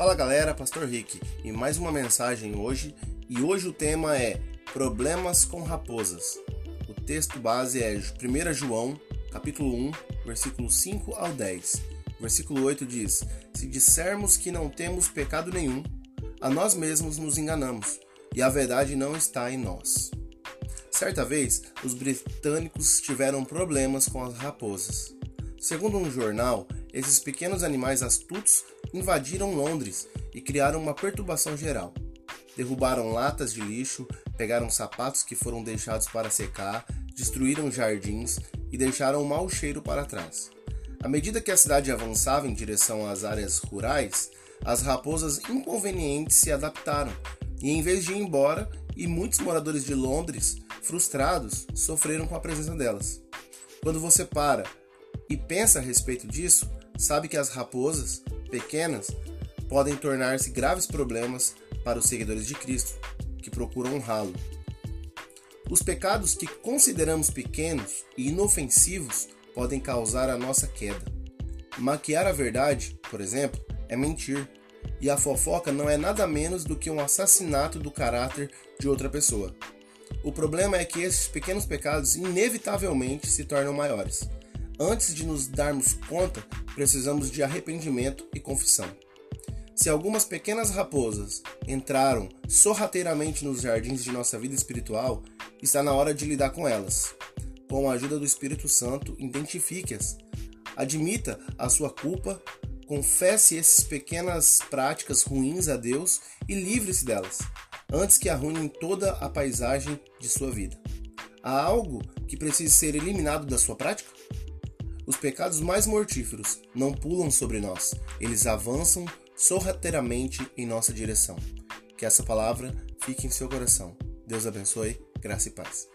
Fala galera, Pastor Rick e mais uma mensagem hoje. E hoje o tema é Problemas com raposas. O texto base é 1 João, capítulo 1, versículo 5 ao 10. Versículo 8 diz: Se dissermos que não temos pecado nenhum, a nós mesmos nos enganamos, e a verdade não está em nós. Certa vez, os britânicos tiveram problemas com as raposas. Segundo um jornal, esses pequenos animais astutos invadiram Londres e criaram uma perturbação geral. Derrubaram latas de lixo, pegaram sapatos que foram deixados para secar, destruíram jardins e deixaram um mau cheiro para trás. À medida que a cidade avançava em direção às áreas rurais, as raposas inconvenientes se adaptaram e, em vez de ir embora, e muitos moradores de Londres, frustrados, sofreram com a presença delas. Quando você para e pensa a respeito disso, sabe que as raposas, pequenas, podem tornar-se graves problemas para os seguidores de Cristo, que procuram honrá-lo. Os pecados que consideramos pequenos e inofensivos podem causar a nossa queda. Maquiar a verdade, por exemplo, é mentir, e a fofoca não é nada menos do que um assassinato do caráter de outra pessoa. O problema é que esses pequenos pecados inevitavelmente se tornam maiores. Antes de nos darmos conta, precisamos de arrependimento e confissão. Se algumas pequenas raposas entraram sorrateiramente nos jardins de nossa vida espiritual, está na hora de lidar com elas. Com a ajuda do Espírito Santo, identifique-as. Admita a sua culpa, confesse essas pequenas práticas ruins a Deus e livre-se delas, antes que arruinem toda a paisagem de sua vida. Há algo que precise ser eliminado da sua prática? Os pecados mais mortíferos não pulam sobre nós, eles avançam sorrateiramente em nossa direção. Que essa palavra fique em seu coração. Deus abençoe, graça e paz.